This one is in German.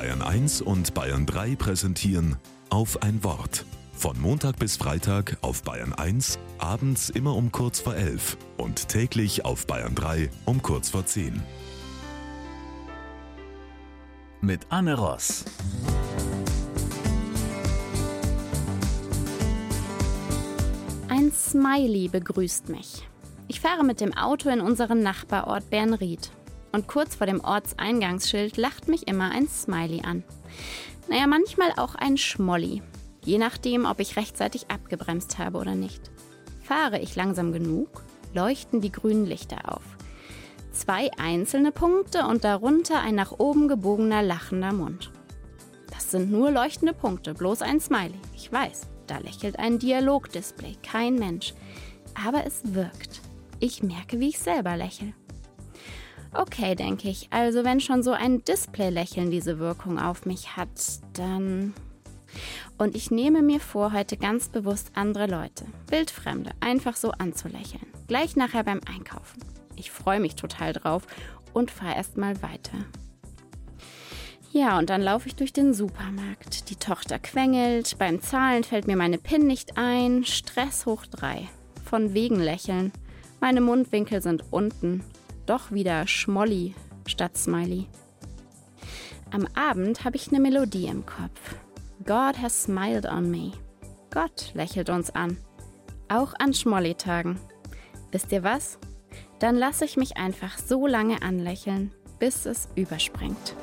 Bayern 1 und Bayern 3 präsentieren auf ein Wort. Von Montag bis Freitag auf Bayern 1, abends immer um kurz vor 11 und täglich auf Bayern 3 um kurz vor 10. Mit Anne Ross. Ein Smiley begrüßt mich. Ich fahre mit dem Auto in unseren Nachbarort Bernried. Und kurz vor dem Ortseingangsschild lacht mich immer ein Smiley an. Naja, manchmal auch ein Schmolli. Je nachdem, ob ich rechtzeitig abgebremst habe oder nicht. Fahre ich langsam genug, leuchten die grünen Lichter auf. Zwei einzelne Punkte und darunter ein nach oben gebogener lachender Mund. Das sind nur leuchtende Punkte, bloß ein Smiley. Ich weiß, da lächelt ein Dialogdisplay, kein Mensch. Aber es wirkt. Ich merke, wie ich selber lächle. Okay, denke ich. Also wenn schon so ein Display-Lächeln diese Wirkung auf mich hat, dann... Und ich nehme mir vor, heute ganz bewusst andere Leute, Wildfremde, einfach so anzulächeln. Gleich nachher beim Einkaufen. Ich freue mich total drauf und fahre erstmal weiter. Ja, und dann laufe ich durch den Supermarkt. Die Tochter quengelt, beim Zahlen fällt mir meine PIN nicht ein. Stress hoch drei. Von wegen lächeln. Meine Mundwinkel sind unten doch wieder Schmolli statt Smiley. Am Abend habe ich eine Melodie im Kopf. God has smiled on me. Gott lächelt uns an. Auch an Schmolli-Tagen. Wisst ihr was? Dann lasse ich mich einfach so lange anlächeln, bis es überspringt.